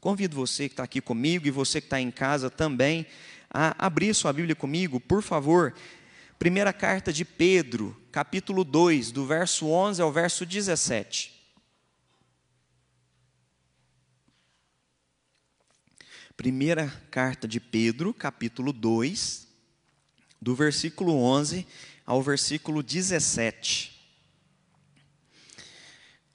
Convido você que está aqui comigo e você que está em casa também a abrir sua Bíblia comigo, por favor. Primeira carta de Pedro, capítulo 2, do verso 11 ao verso 17. Primeira carta de Pedro, capítulo 2, do versículo 11 ao versículo 17.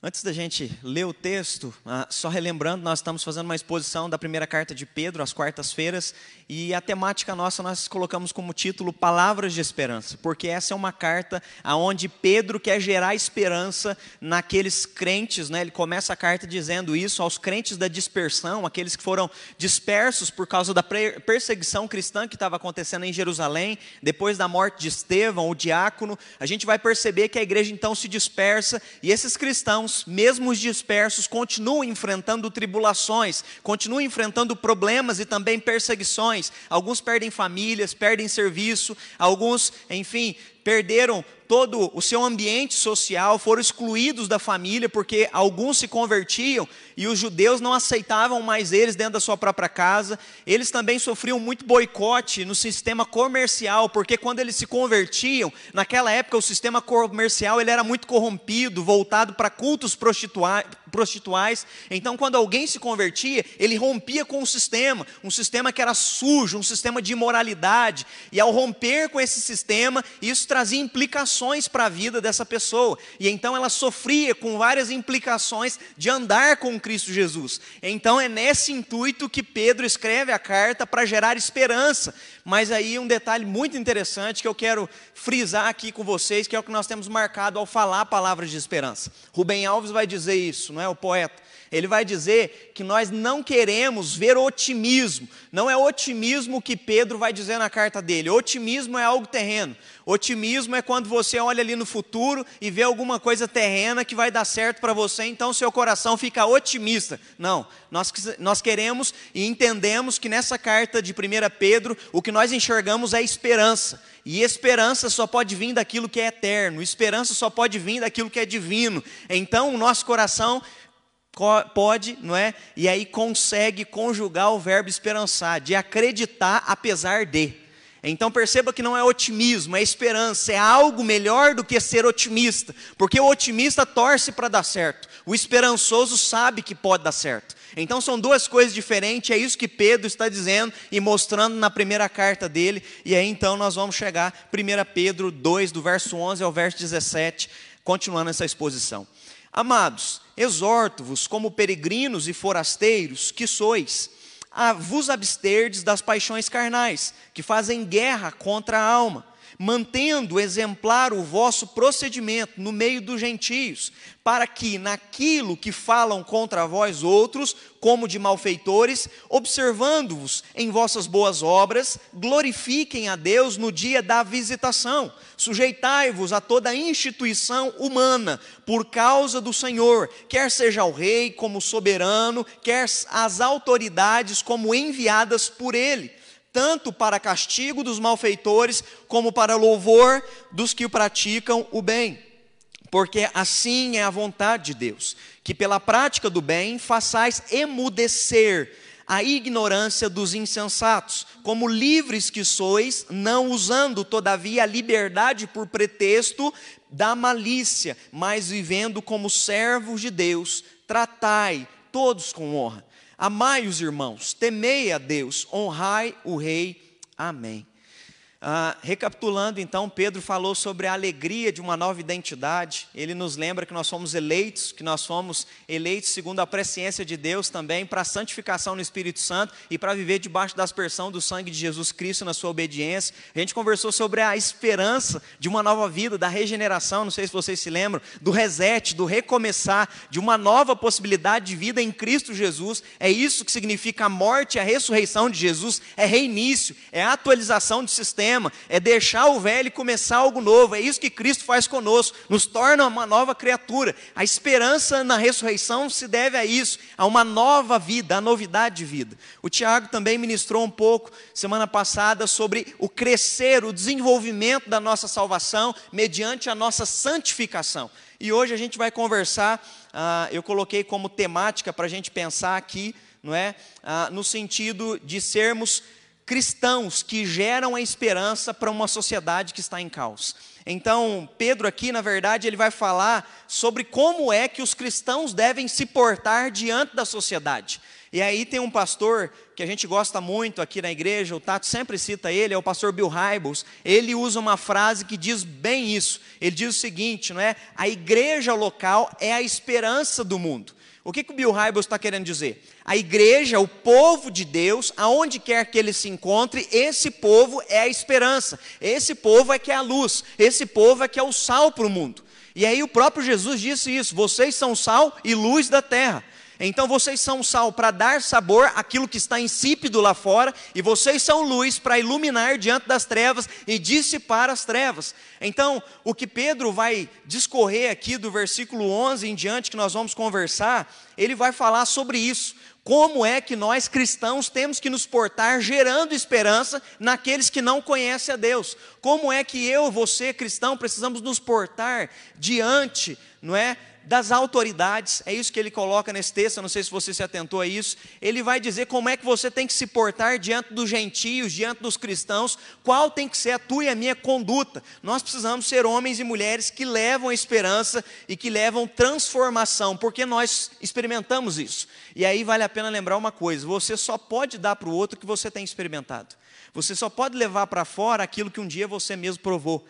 Antes da gente ler o texto, ah, só relembrando, nós estamos fazendo uma exposição da primeira carta de Pedro, às quartas-feiras, e a temática nossa nós colocamos como título Palavras de Esperança, porque essa é uma carta aonde Pedro quer gerar esperança naqueles crentes, né? ele começa a carta dizendo isso aos crentes da dispersão, aqueles que foram dispersos por causa da perseguição cristã que estava acontecendo em Jerusalém, depois da morte de Estevão, o diácono, a gente vai perceber que a igreja então se dispersa, e esses cristãos, mesmo os dispersos, continuam enfrentando tribulações, continuam enfrentando problemas e também perseguições. Alguns perdem famílias, perdem serviço, alguns, enfim, perderam todo o seu ambiente social, foram excluídos da família, porque alguns se convertiam e os judeus não aceitavam mais eles dentro da sua própria casa. Eles também sofriam muito boicote no sistema comercial, porque quando eles se convertiam, naquela época o sistema comercial ele era muito corrompido, voltado para cultos prostituais prostituais. Então, quando alguém se convertia, ele rompia com o sistema, um sistema que era sujo, um sistema de imoralidade. E ao romper com esse sistema, isso trazia implicações para a vida dessa pessoa. E então ela sofria com várias implicações de andar com Cristo Jesus. Então é nesse intuito que Pedro escreve a carta para gerar esperança. Mas aí um detalhe muito interessante que eu quero frisar aqui com vocês, que é o que nós temos marcado ao falar palavras de esperança. Rubem Alves vai dizer isso, não é o poeta? Ele vai dizer que nós não queremos ver otimismo. Não é otimismo que Pedro vai dizer na carta dele. Otimismo é algo terreno. Otimismo é quando você olha ali no futuro e vê alguma coisa terrena que vai dar certo para você, então seu coração fica otimista. Não, nós, nós queremos e entendemos que nessa carta de 1 Pedro, o que nós enxergamos é esperança. E esperança só pode vir daquilo que é eterno, esperança só pode vir daquilo que é divino. Então o nosso coração pode, não é? E aí consegue conjugar o verbo esperançar, de acreditar apesar de. Então perceba que não é otimismo, é esperança, é algo melhor do que ser otimista, porque o otimista torce para dar certo, o esperançoso sabe que pode dar certo. Então são duas coisas diferentes, é isso que Pedro está dizendo e mostrando na primeira carta dele, e aí então nós vamos chegar 1 Pedro 2, do verso 11 ao verso 17, continuando essa exposição. Amados, exorto-vos como peregrinos e forasteiros que sois, a vos absterdes das paixões carnais, que fazem guerra contra a alma mantendo exemplar o vosso procedimento no meio dos gentios, para que naquilo que falam contra vós outros, como de malfeitores, observando-vos em vossas boas obras, glorifiquem a Deus no dia da visitação. Sujeitai-vos a toda instituição humana, por causa do Senhor, quer seja o rei como soberano, quer as autoridades como enviadas por ele tanto para castigo dos malfeitores, como para louvor dos que praticam o bem. Porque assim é a vontade de Deus, que pela prática do bem façais emudecer a ignorância dos insensatos, como livres que sois, não usando todavia a liberdade por pretexto da malícia, mas vivendo como servos de Deus, tratai todos com honra Amai os irmãos, temei a Deus, honrai o rei. Amém. Ah, recapitulando, então, Pedro falou sobre a alegria de uma nova identidade. Ele nos lembra que nós fomos eleitos, que nós fomos eleitos segundo a presciência de Deus também, para a santificação no Espírito Santo e para viver debaixo da aspersão do sangue de Jesus Cristo na sua obediência. A gente conversou sobre a esperança de uma nova vida, da regeneração, não sei se vocês se lembram, do reset, do recomeçar, de uma nova possibilidade de vida em Cristo Jesus. É isso que significa a morte e a ressurreição de Jesus, é reinício, é atualização de sistema é deixar o velho e começar algo novo. É isso que Cristo faz conosco, nos torna uma nova criatura. A esperança na ressurreição se deve a isso, a uma nova vida, a novidade de vida. O Tiago também ministrou um pouco semana passada sobre o crescer, o desenvolvimento da nossa salvação mediante a nossa santificação. E hoje a gente vai conversar, ah, eu coloquei como temática para a gente pensar aqui não é? Ah, no sentido de sermos cristãos que geram a esperança para uma sociedade que está em caos. Então, Pedro aqui, na verdade, ele vai falar sobre como é que os cristãos devem se portar diante da sociedade. E aí tem um pastor que a gente gosta muito aqui na igreja, o Tato sempre cita ele, é o pastor Bill Hybels. Ele usa uma frase que diz bem isso. Ele diz o seguinte, não é? A igreja local é a esperança do mundo. O que, que o Bill Hybels está querendo dizer? A igreja, o povo de Deus, aonde quer que ele se encontre, esse povo é a esperança, esse povo é que é a luz, esse povo é que é o sal para o mundo. E aí o próprio Jesus disse isso: vocês são sal e luz da terra. Então vocês são sal para dar sabor àquilo que está insípido lá fora, e vocês são luz para iluminar diante das trevas e dissipar as trevas. Então, o que Pedro vai discorrer aqui do versículo 11 em diante, que nós vamos conversar, ele vai falar sobre isso. Como é que nós cristãos temos que nos portar gerando esperança naqueles que não conhecem a Deus? Como é que eu, você, cristão, precisamos nos portar diante, não é? Das autoridades, é isso que ele coloca nesse texto, não sei se você se atentou a isso. Ele vai dizer como é que você tem que se portar diante dos gentios, diante dos cristãos, qual tem que ser a tua e a minha conduta. Nós precisamos ser homens e mulheres que levam esperança e que levam transformação, porque nós experimentamos isso. E aí vale a pena lembrar uma coisa: você só pode dar para o outro o que você tem experimentado. Você só pode levar para fora aquilo que um dia você mesmo provou.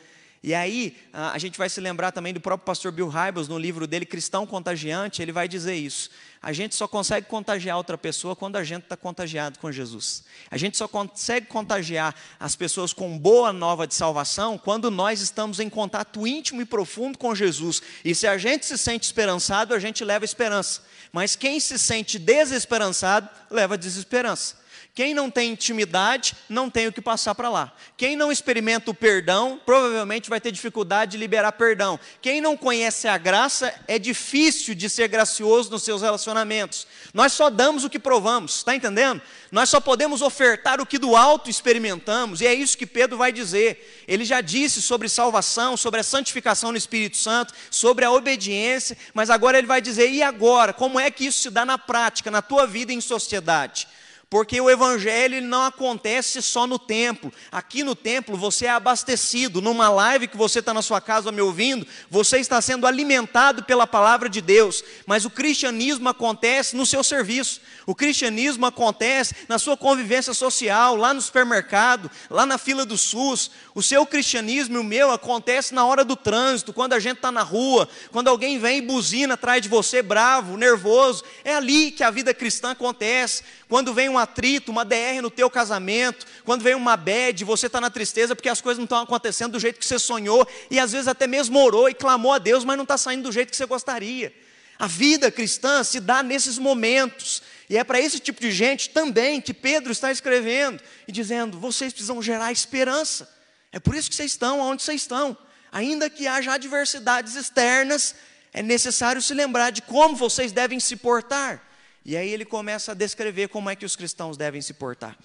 E aí, a gente vai se lembrar também do próprio pastor Bill Hybels, no livro dele, Cristão Contagiante, ele vai dizer isso. A gente só consegue contagiar outra pessoa quando a gente está contagiado com Jesus. A gente só consegue contagiar as pessoas com boa nova de salvação quando nós estamos em contato íntimo e profundo com Jesus. E se a gente se sente esperançado, a gente leva esperança. Mas quem se sente desesperançado, leva desesperança. Quem não tem intimidade, não tem o que passar para lá. Quem não experimenta o perdão, provavelmente vai ter dificuldade de liberar perdão. Quem não conhece a graça, é difícil de ser gracioso nos seus relacionamentos. Nós só damos o que provamos, está entendendo? Nós só podemos ofertar o que do alto experimentamos, e é isso que Pedro vai dizer. Ele já disse sobre salvação, sobre a santificação no Espírito Santo, sobre a obediência, mas agora ele vai dizer: e agora? Como é que isso se dá na prática, na tua vida em sociedade? Porque o evangelho não acontece só no templo. Aqui no templo você é abastecido. Numa live que você está na sua casa me ouvindo, você está sendo alimentado pela palavra de Deus. Mas o cristianismo acontece no seu serviço. O cristianismo acontece na sua convivência social, lá no supermercado, lá na fila do SUS. O seu cristianismo e o meu acontece na hora do trânsito, quando a gente está na rua, quando alguém vem e buzina atrás de você, bravo, nervoso. É ali que a vida cristã acontece. Quando vem um atrito, uma DR no teu casamento, quando vem uma bad, você está na tristeza porque as coisas não estão acontecendo do jeito que você sonhou, e às vezes até mesmo orou e clamou a Deus, mas não está saindo do jeito que você gostaria. A vida cristã se dá nesses momentos. E é para esse tipo de gente também que Pedro está escrevendo e dizendo: vocês precisam gerar esperança. É por isso que vocês estão onde vocês estão. Ainda que haja adversidades externas, é necessário se lembrar de como vocês devem se portar. E aí ele começa a descrever como é que os cristãos devem se portar.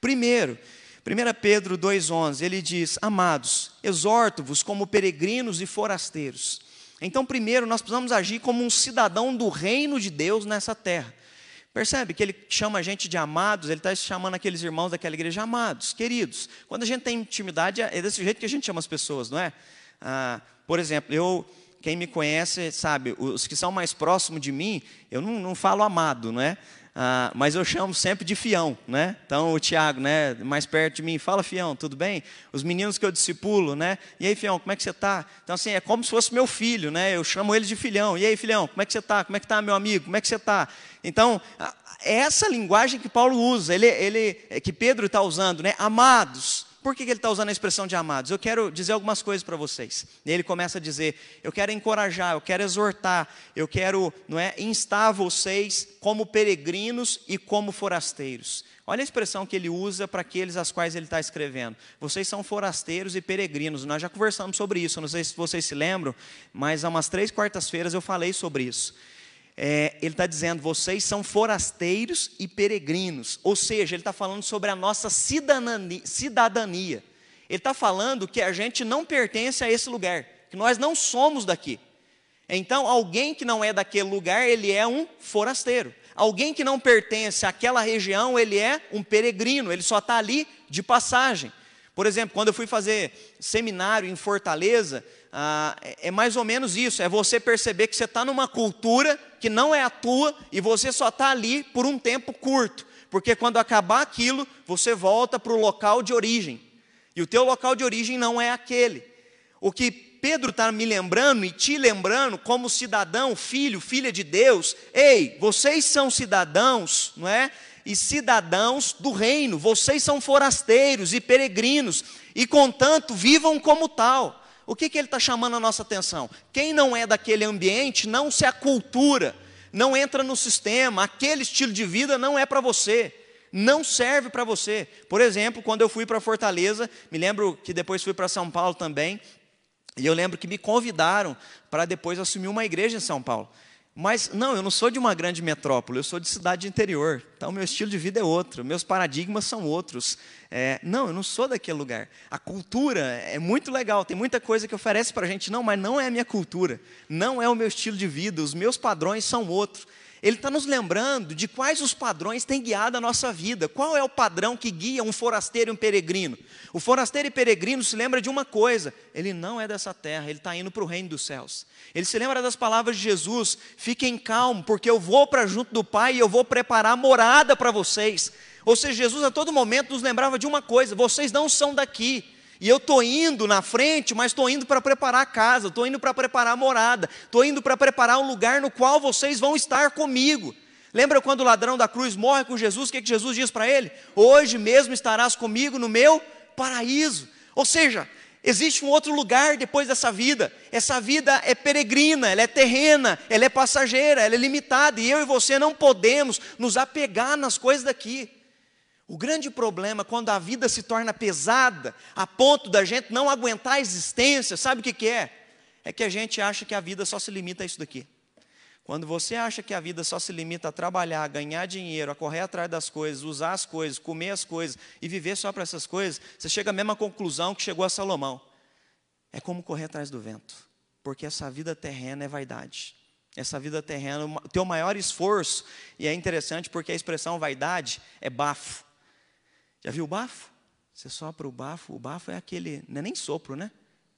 Primeiro, 1 Pedro 2,11, ele diz: Amados, exorto-vos como peregrinos e forasteiros. Então, primeiro, nós precisamos agir como um cidadão do reino de Deus nessa terra. Percebe que ele chama a gente de amados, ele está chamando aqueles irmãos daquela igreja amados, queridos. Quando a gente tem intimidade, é desse jeito que a gente chama as pessoas, não é? Ah, por exemplo, eu, quem me conhece sabe, os que são mais próximos de mim, eu não, não falo amado, não é? Ah, mas eu chamo sempre de fião, né? Então o Tiago, né, mais perto de mim, fala fião, tudo bem? Os meninos que eu discipulo, né? E aí fião, como é que você está? Então assim é como se fosse meu filho, né? Eu chamo ele de filhão. E aí filhão, como é que você está? Como é que está meu amigo? Como é que você está? Então é essa linguagem que Paulo usa, ele, ele que Pedro está usando, né? Amados. Por que ele está usando a expressão de amados? Eu quero dizer algumas coisas para vocês. Ele começa a dizer: eu quero encorajar, eu quero exortar, eu quero não é, instar vocês como peregrinos e como forasteiros. Olha a expressão que ele usa para aqueles às quais ele está escrevendo. Vocês são forasteiros e peregrinos. Nós já conversamos sobre isso, não sei se vocês se lembram, mas há umas três quartas-feiras eu falei sobre isso é, ele está dizendo: vocês são forasteiros e peregrinos. Ou seja, ele está falando sobre a nossa cidadania. cidadania. Ele está falando que a gente não pertence a esse lugar, que nós não somos daqui. Então, alguém que não é daquele lugar, ele é um forasteiro. alguém que não pertence àquela região, ele é um peregrino, ele só está ali de passagem. Por exemplo, quando eu fui fazer seminário em Fortaleza, ah, é, mais ou menos isso: é você perceber que você está numa cultura que não é a tua e você só está ali por um tempo curto, porque quando acabar aquilo, você volta para o local de origem. E o teu local de origem não é aquele. O que Pedro está me lembrando e te lembrando, como cidadão, filho, filha de Deus, ei, vocês são cidadãos, não é? E cidadãos do reino, vocês são forasteiros e peregrinos, e contanto vivam como tal. O que, que ele está chamando a nossa atenção? Quem não é daquele ambiente não se acultura, não entra no sistema, aquele estilo de vida não é para você não serve para você. Por exemplo, quando eu fui para Fortaleza, me lembro que depois fui para São Paulo também, e eu lembro que me convidaram para depois assumir uma igreja em São Paulo. Mas não, eu não sou de uma grande metrópole, eu sou de cidade interior. Então, meu estilo de vida é outro, meus paradigmas são outros. É, não, eu não sou daquele lugar. A cultura é muito legal, tem muita coisa que oferece para a gente, não, mas não é a minha cultura, não é o meu estilo de vida, os meus padrões são outros. Ele está nos lembrando de quais os padrões têm guiado a nossa vida. Qual é o padrão que guia um forasteiro e um peregrino? O forasteiro e peregrino se lembra de uma coisa: ele não é dessa terra, ele está indo para o reino dos céus. Ele se lembra das palavras de Jesus: fiquem calmos, porque eu vou para junto do Pai e eu vou preparar morada para vocês. Ou seja, Jesus a todo momento nos lembrava de uma coisa: vocês não são daqui. E eu estou indo na frente, mas estou indo para preparar a casa, estou indo para preparar a morada, estou indo para preparar um lugar no qual vocês vão estar comigo. Lembra quando o ladrão da cruz morre com Jesus? O que, que Jesus diz para ele? Hoje mesmo estarás comigo no meu paraíso. Ou seja, existe um outro lugar depois dessa vida. Essa vida é peregrina, ela é terrena, ela é passageira, ela é limitada. E eu e você não podemos nos apegar nas coisas daqui. O grande problema quando a vida se torna pesada, a ponto da gente não aguentar a existência, sabe o que, que é? É que a gente acha que a vida só se limita a isso daqui. Quando você acha que a vida só se limita a trabalhar, a ganhar dinheiro, a correr atrás das coisas, usar as coisas, comer as coisas e viver só para essas coisas, você chega à mesma conclusão que chegou a Salomão. É como correr atrás do vento, porque essa vida terrena é vaidade. Essa vida terrena, o teu maior esforço, e é interessante porque a expressão vaidade é bafo. Já viu o bafo? Você sopra o bafo, o bafo é aquele, não é nem sopro, né?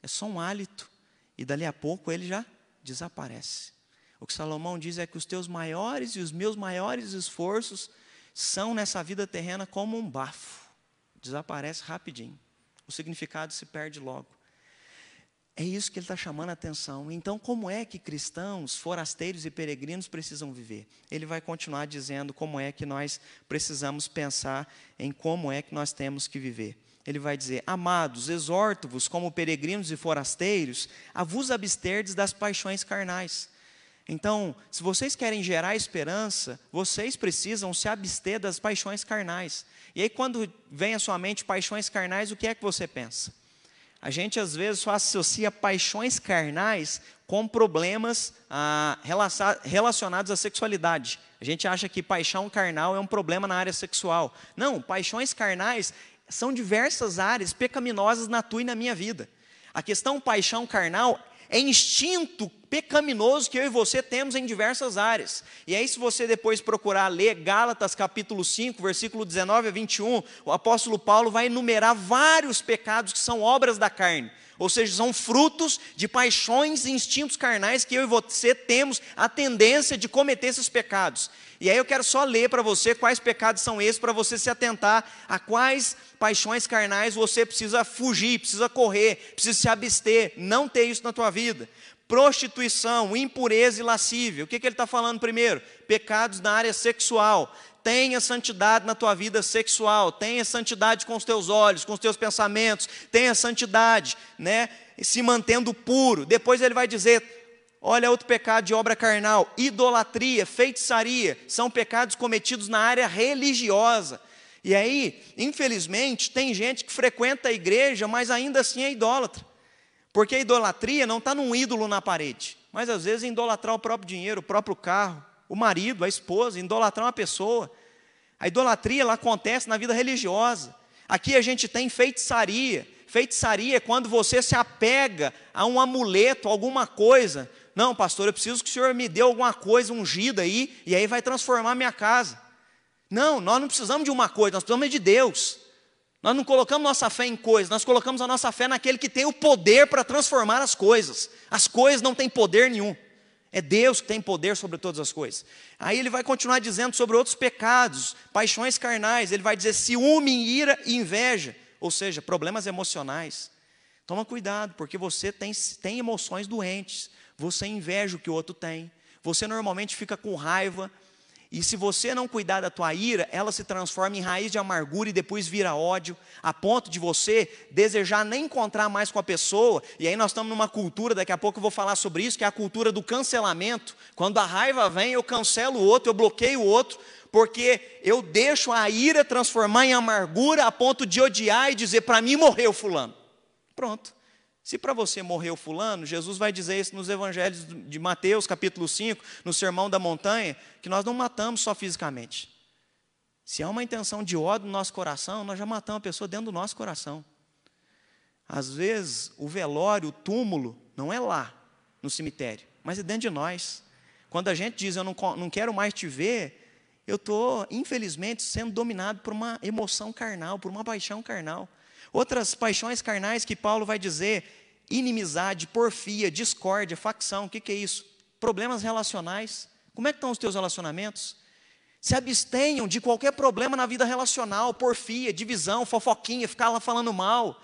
É só um hálito. E dali a pouco ele já desaparece. O que Salomão diz é que os teus maiores e os meus maiores esforços são nessa vida terrena como um bafo. Desaparece rapidinho. O significado se perde logo. É isso que ele está chamando a atenção. Então, como é que cristãos, forasteiros e peregrinos precisam viver? Ele vai continuar dizendo como é que nós precisamos pensar em como é que nós temos que viver. Ele vai dizer: Amados, exorto-vos, como peregrinos e forasteiros, a vos absterdes das paixões carnais. Então, se vocês querem gerar esperança, vocês precisam se abster das paixões carnais. E aí, quando vem à sua mente paixões carnais, o que é que você pensa? A gente às vezes só associa paixões carnais com problemas ah, relacionados à sexualidade. A gente acha que paixão carnal é um problema na área sexual. Não, paixões carnais são diversas áreas pecaminosas na tua e na minha vida. A questão paixão carnal é instinto pecaminoso que eu e você temos em diversas áreas. E aí, se você depois procurar ler Gálatas capítulo 5, versículo 19 a 21, o apóstolo Paulo vai enumerar vários pecados que são obras da carne. Ou seja, são frutos de paixões e instintos carnais que eu e você temos a tendência de cometer esses pecados. E aí eu quero só ler para você quais pecados são esses, para você se atentar a quais paixões carnais você precisa fugir, precisa correr, precisa se abster, não ter isso na tua vida. Prostituição, impureza e lascívia. O que, que ele está falando primeiro? Pecados na área sexual. Tenha santidade na tua vida sexual, tenha santidade com os teus olhos, com os teus pensamentos, tenha santidade, né? Se mantendo puro. Depois ele vai dizer: Olha outro pecado de obra carnal, idolatria, feitiçaria, são pecados cometidos na área religiosa. E aí, infelizmente, tem gente que frequenta a igreja, mas ainda assim é idólatra. Porque a idolatria não está num ídolo na parede, mas às vezes é idolatrar o próprio dinheiro, o próprio carro, o marido, a esposa, idolatrar uma pessoa. A idolatria ela acontece na vida religiosa. Aqui a gente tem feitiçaria. Feitiçaria é quando você se apega a um amuleto, alguma coisa, Não, pastor, eu preciso que o senhor me dê alguma coisa ungida aí, e aí vai transformar minha casa. Não, nós não precisamos de uma coisa, nós precisamos de Deus. Nós não colocamos nossa fé em coisas, nós colocamos a nossa fé naquele que tem o poder para transformar as coisas. As coisas não têm poder nenhum. É Deus que tem poder sobre todas as coisas. Aí ele vai continuar dizendo sobre outros pecados, paixões carnais. Ele vai dizer ciúme, ira e inveja, ou seja, problemas emocionais. Toma cuidado, porque você tem, tem emoções doentes. Você inveja o que o outro tem. Você normalmente fica com raiva e se você não cuidar da tua ira, ela se transforma em raiz de amargura e depois vira ódio, a ponto de você desejar nem encontrar mais com a pessoa. E aí nós estamos numa cultura, daqui a pouco eu vou falar sobre isso, que é a cultura do cancelamento. Quando a raiva vem, eu cancelo o outro, eu bloqueio o outro, porque eu deixo a ira transformar em amargura a ponto de odiar e dizer: para mim morreu fulano. Pronto. Se para você morreu fulano, Jesus vai dizer isso nos evangelhos de Mateus, capítulo 5, no Sermão da Montanha, que nós não matamos só fisicamente. Se há uma intenção de ódio no nosso coração, nós já matamos a pessoa dentro do nosso coração. Às vezes, o velório, o túmulo, não é lá, no cemitério, mas é dentro de nós. Quando a gente diz, eu não, não quero mais te ver, eu estou, infelizmente, sendo dominado por uma emoção carnal, por uma paixão carnal. Outras paixões carnais que Paulo vai dizer inimizade, porfia, discórdia, facção, o que, que é isso? Problemas relacionais. Como é que estão os teus relacionamentos? Se abstenham de qualquer problema na vida relacional, porfia, divisão, fofoquinha, ficar lá falando mal.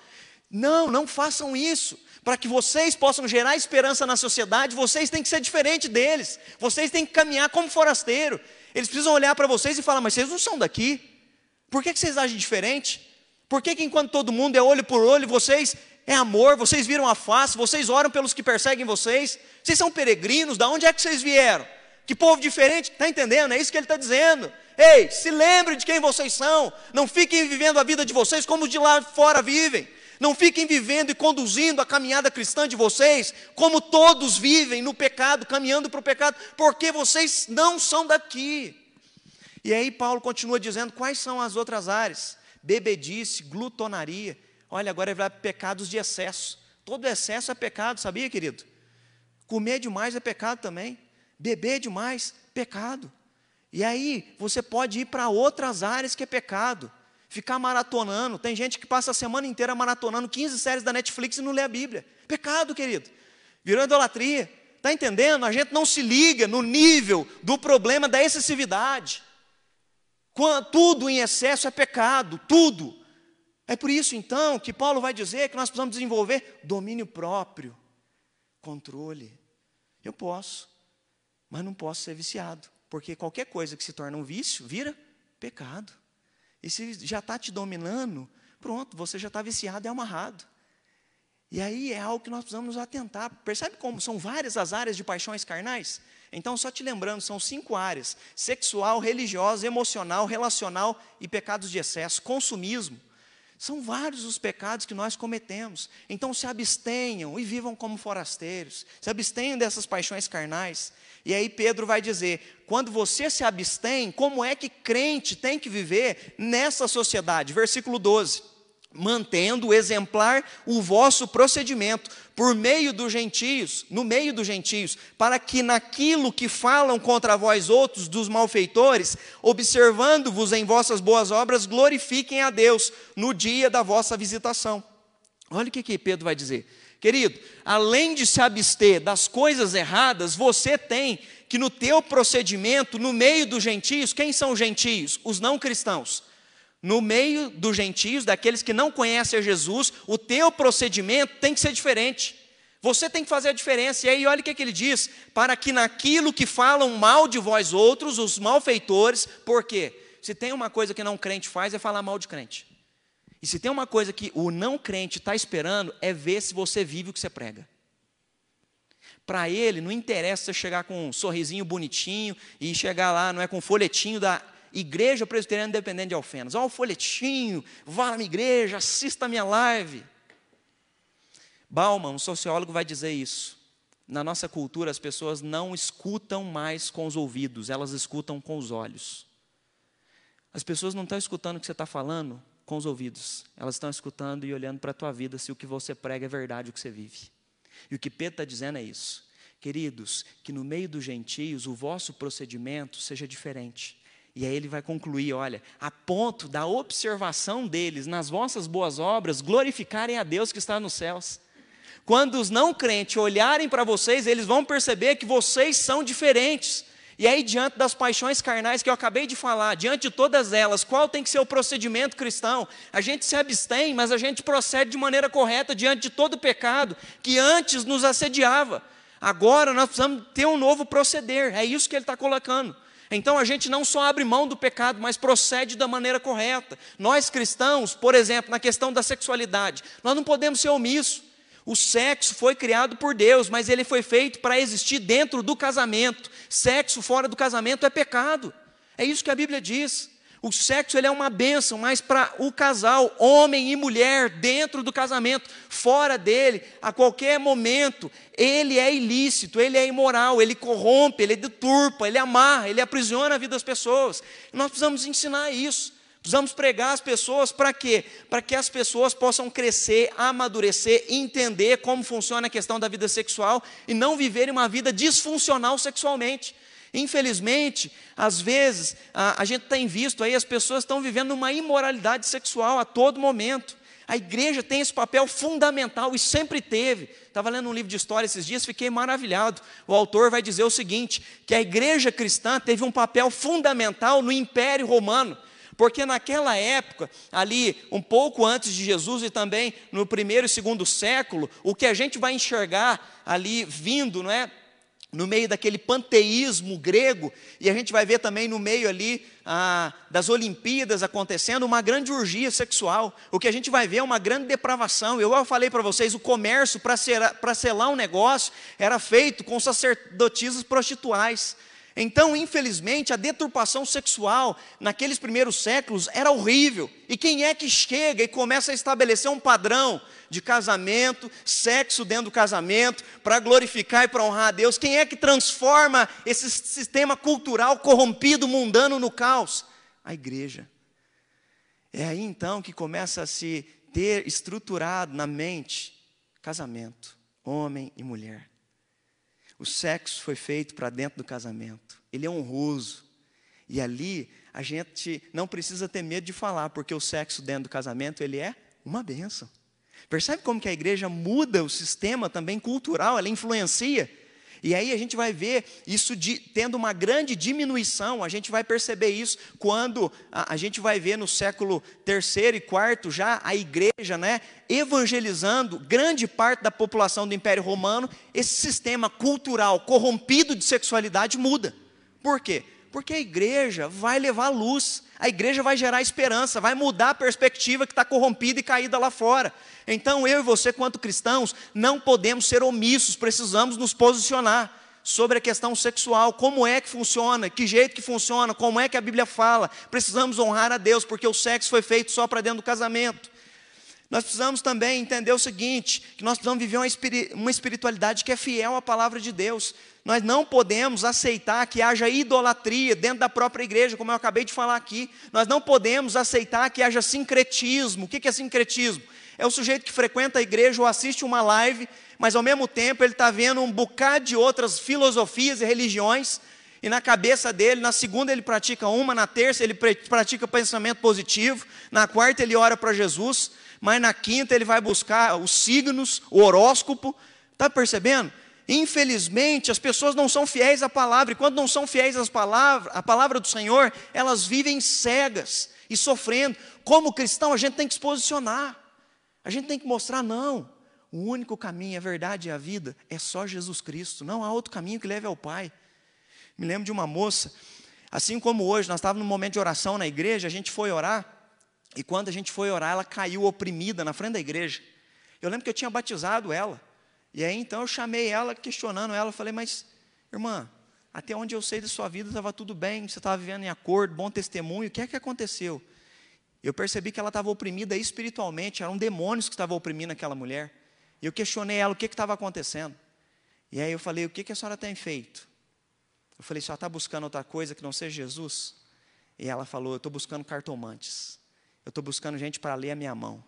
Não, não façam isso. Para que vocês possam gerar esperança na sociedade, vocês têm que ser diferente deles. Vocês têm que caminhar como forasteiro. Eles precisam olhar para vocês e falar: Mas vocês não são daqui. Por que, que vocês agem diferente? Por que, que enquanto todo mundo é olho por olho, vocês é amor, vocês viram a face, vocês oram pelos que perseguem vocês, vocês são peregrinos, da onde é que vocês vieram? Que povo diferente, está entendendo? É isso que ele está dizendo. Ei, se lembre de quem vocês são, não fiquem vivendo a vida de vocês como os de lá fora vivem, não fiquem vivendo e conduzindo a caminhada cristã de vocês como todos vivem no pecado, caminhando para o pecado, porque vocês não são daqui. E aí Paulo continua dizendo quais são as outras áreas: bebedice, glutonaria. Olha, agora vai pecados de excesso. Todo excesso é pecado, sabia, querido? Comer demais é pecado também. Beber demais, pecado. E aí, você pode ir para outras áreas que é pecado. Ficar maratonando. Tem gente que passa a semana inteira maratonando 15 séries da Netflix e não lê a Bíblia. Pecado, querido. Virou idolatria. Está entendendo? A gente não se liga no nível do problema da excessividade. Tudo em excesso é pecado, tudo. É por isso, então, que Paulo vai dizer que nós precisamos desenvolver domínio próprio, controle. Eu posso, mas não posso ser viciado, porque qualquer coisa que se torna um vício vira pecado. E se já está te dominando, pronto, você já está viciado e amarrado. E aí é algo que nós precisamos nos atentar. Percebe como são várias as áreas de paixões carnais? Então, só te lembrando, são cinco áreas: sexual, religiosa, emocional, relacional e pecados de excesso, consumismo. São vários os pecados que nós cometemos. Então se abstenham e vivam como forasteiros. Se abstenham dessas paixões carnais. E aí Pedro vai dizer: quando você se abstém, como é que crente tem que viver nessa sociedade? Versículo 12 mantendo exemplar o vosso procedimento por meio dos gentios, no meio dos gentios, para que naquilo que falam contra vós outros dos malfeitores, observando-vos em vossas boas obras, glorifiquem a Deus no dia da vossa visitação. Olha o que, que Pedro vai dizer. Querido, além de se abster das coisas erradas, você tem que no teu procedimento, no meio dos gentios, quem são os gentios? Os não cristãos no meio dos gentios, daqueles que não conhecem a Jesus, o teu procedimento tem que ser diferente. Você tem que fazer a diferença. E aí, olha o que, que ele diz: para que naquilo que falam mal de vós outros, os malfeitores, por quê? Se tem uma coisa que não crente faz, é falar mal de crente. E se tem uma coisa que o não crente está esperando, é ver se você vive o que você prega. Para ele, não interessa você chegar com um sorrisinho bonitinho e chegar lá, não é com um folhetinho da Igreja Presbiteriana Independente de Alfenas. Olha o folhetinho, vá na minha igreja, assista a minha live. Bauman, um sociólogo, vai dizer isso. Na nossa cultura, as pessoas não escutam mais com os ouvidos, elas escutam com os olhos. As pessoas não estão escutando o que você está falando com os ouvidos, elas estão escutando e olhando para a tua vida se o que você prega é verdade, o que você vive. E o que Pedro está dizendo é isso queridos, que no meio dos gentios o vosso procedimento seja diferente. E aí ele vai concluir: olha, a ponto da observação deles nas vossas boas obras glorificarem a Deus que está nos céus. Quando os não crentes olharem para vocês, eles vão perceber que vocês são diferentes. E aí, diante das paixões carnais que eu acabei de falar, diante de todas elas, qual tem que ser o procedimento cristão? A gente se abstém, mas a gente procede de maneira correta diante de todo o pecado que antes nos assediava. Agora nós precisamos ter um novo proceder, é isso que ele está colocando. Então a gente não só abre mão do pecado, mas procede da maneira correta. Nós cristãos, por exemplo, na questão da sexualidade, nós não podemos ser omissos. O sexo foi criado por Deus, mas ele foi feito para existir dentro do casamento. Sexo fora do casamento é pecado. É isso que a Bíblia diz. O sexo ele é uma bênção, mas para o casal, homem e mulher, dentro do casamento, fora dele, a qualquer momento, ele é ilícito, ele é imoral, ele corrompe, ele deturpa, ele amarra, ele aprisiona a vida das pessoas. nós precisamos ensinar isso. Precisamos pregar as pessoas para quê? Para que as pessoas possam crescer, amadurecer, entender como funciona a questão da vida sexual e não viverem uma vida disfuncional sexualmente. Infelizmente, às vezes, a, a gente tem visto aí, as pessoas estão vivendo uma imoralidade sexual a todo momento. A igreja tem esse papel fundamental e sempre teve. Estava lendo um livro de história esses dias, fiquei maravilhado. O autor vai dizer o seguinte: que a igreja cristã teve um papel fundamental no Império Romano. Porque naquela época, ali um pouco antes de Jesus e também no primeiro e segundo século, o que a gente vai enxergar ali vindo, não é? No meio daquele panteísmo grego, e a gente vai ver também no meio ali ah, das Olimpíadas acontecendo uma grande urgia sexual. O que a gente vai ver é uma grande depravação. Eu falei para vocês, o comércio para selar um negócio era feito com sacerdotisas prostituais. Então, infelizmente, a deturpação sexual naqueles primeiros séculos era horrível. E quem é que chega e começa a estabelecer um padrão de casamento, sexo dentro do casamento, para glorificar e para honrar a Deus? Quem é que transforma esse sistema cultural corrompido, mundano no caos? A igreja. É aí então que começa a se ter estruturado na mente casamento, homem e mulher. O sexo foi feito para dentro do casamento. Ele é honroso. E ali a gente não precisa ter medo de falar, porque o sexo dentro do casamento ele é uma benção. Percebe como que a igreja muda o sistema também cultural, ela influencia. E aí a gente vai ver isso de, tendo uma grande diminuição, a gente vai perceber isso quando a, a gente vai ver no século terceiro e quarto já a igreja, né, evangelizando grande parte da população do Império Romano, esse sistema cultural corrompido de sexualidade muda. Por quê? Porque a igreja vai levar luz, a igreja vai gerar esperança, vai mudar a perspectiva que está corrompida e caída lá fora. Então eu e você, quanto cristãos, não podemos ser omissos, precisamos nos posicionar sobre a questão sexual, como é que funciona, que jeito que funciona, como é que a Bíblia fala. Precisamos honrar a Deus, porque o sexo foi feito só para dentro do casamento. Nós precisamos também entender o seguinte: que nós precisamos viver uma espiritualidade que é fiel à palavra de Deus. Nós não podemos aceitar que haja idolatria dentro da própria igreja, como eu acabei de falar aqui. Nós não podemos aceitar que haja sincretismo. O que é sincretismo? É o sujeito que frequenta a igreja ou assiste uma live, mas ao mesmo tempo ele está vendo um bocado de outras filosofias e religiões, e na cabeça dele, na segunda ele pratica uma, na terça ele pratica pensamento positivo, na quarta ele ora para Jesus, mas na quinta ele vai buscar os signos, o horóscopo. Está percebendo? Infelizmente, as pessoas não são fiéis à palavra, e quando não são fiéis às palavras, à palavra do Senhor, elas vivem cegas e sofrendo. Como cristão, a gente tem que se posicionar, a gente tem que mostrar: não, o único caminho, a verdade e a vida é só Jesus Cristo, não há outro caminho que leve ao Pai. Me lembro de uma moça, assim como hoje, nós estávamos num momento de oração na igreja, a gente foi orar, e quando a gente foi orar, ela caiu oprimida na frente da igreja. Eu lembro que eu tinha batizado ela. E aí então eu chamei ela, questionando ela, falei, mas, irmã, até onde eu sei da sua vida estava tudo bem, você estava vivendo em acordo, bom testemunho, o que é que aconteceu? Eu percebi que ela estava oprimida espiritualmente, eram demônios que estavam oprimindo aquela mulher. E eu questionei ela o que estava acontecendo. E aí eu falei, o que, que a senhora tem feito? Eu falei, a senhora está buscando outra coisa que não seja Jesus? E ela falou, eu estou buscando cartomantes. Eu estou buscando gente para ler a minha mão.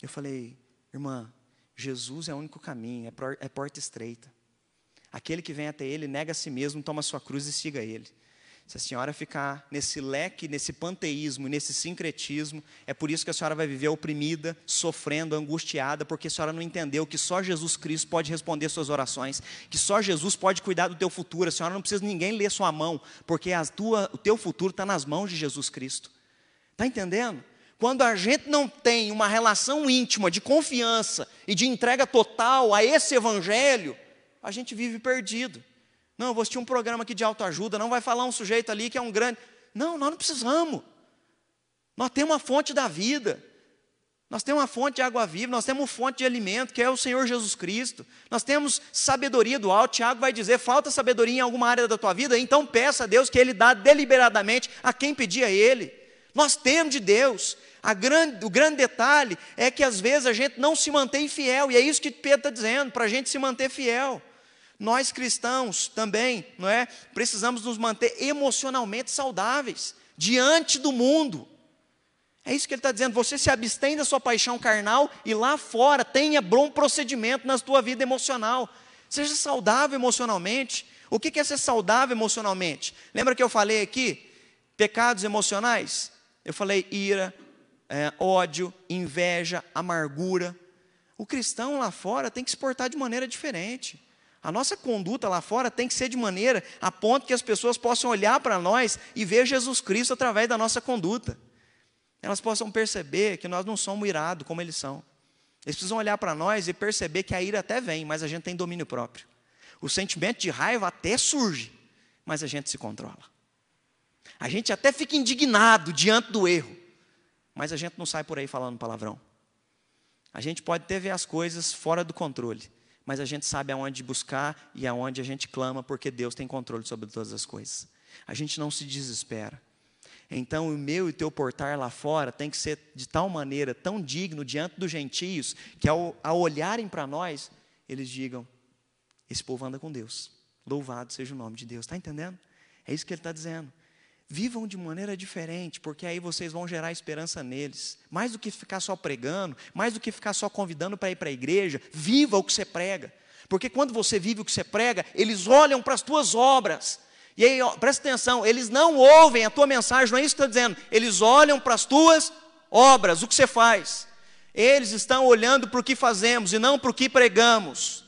Eu falei, irmã, Jesus é o único caminho, é, é porta estreita. Aquele que vem até ele nega a si mesmo, toma sua cruz e siga ele. Se a senhora ficar nesse leque, nesse panteísmo, nesse sincretismo, é por isso que a senhora vai viver oprimida, sofrendo, angustiada, porque a senhora não entendeu que só Jesus Cristo pode responder suas orações, que só Jesus pode cuidar do teu futuro. A senhora não precisa de ninguém ler sua mão, porque tua, o teu futuro está nas mãos de Jesus Cristo. Está entendendo? Quando a gente não tem uma relação íntima de confiança e de entrega total a esse evangelho, a gente vive perdido. Não, eu vou assistir um programa aqui de autoajuda, não vai falar um sujeito ali que é um grande. Não, nós não precisamos. Nós temos uma fonte da vida. Nós temos uma fonte de água viva, nós temos uma fonte de alimento, que é o Senhor Jesus Cristo. Nós temos sabedoria do alto. Tiago vai dizer: falta sabedoria em alguma área da tua vida, então peça a Deus que Ele dá deliberadamente a quem pedir a Ele. Nós temos de Deus. Grande, o grande detalhe é que às vezes a gente não se mantém fiel, e é isso que Pedro está dizendo, para a gente se manter fiel. Nós cristãos também, não é? Precisamos nos manter emocionalmente saudáveis diante do mundo. É isso que ele está dizendo. Você se abstém da sua paixão carnal e lá fora tenha bom procedimento na sua vida emocional. Seja saudável emocionalmente. O que é ser saudável emocionalmente? Lembra que eu falei aqui? Pecados emocionais? Eu falei ira, é, ódio, inveja, amargura. O cristão lá fora tem que se portar de maneira diferente. A nossa conduta lá fora tem que ser de maneira a ponto que as pessoas possam olhar para nós e ver Jesus Cristo através da nossa conduta. Elas possam perceber que nós não somos irados como eles são. Eles precisam olhar para nós e perceber que a ira até vem, mas a gente tem domínio próprio. O sentimento de raiva até surge, mas a gente se controla. A gente até fica indignado diante do erro, mas a gente não sai por aí falando palavrão. A gente pode até ver as coisas fora do controle, mas a gente sabe aonde buscar e aonde a gente clama, porque Deus tem controle sobre todas as coisas. A gente não se desespera. Então, o meu e o teu portar lá fora tem que ser de tal maneira, tão digno diante dos gentios, que ao, ao olharem para nós, eles digam: esse povo anda com Deus. Louvado seja o nome de Deus. Está entendendo? É isso que ele está dizendo. Vivam de maneira diferente, porque aí vocês vão gerar esperança neles. Mais do que ficar só pregando, mais do que ficar só convidando para ir para a igreja, viva o que você prega. Porque quando você vive o que você prega, eles olham para as tuas obras. E aí, ó, presta atenção, eles não ouvem a tua mensagem, não é isso que eu estou dizendo. Eles olham para as tuas obras, o que você faz. Eles estão olhando para o que fazemos e não para o que pregamos.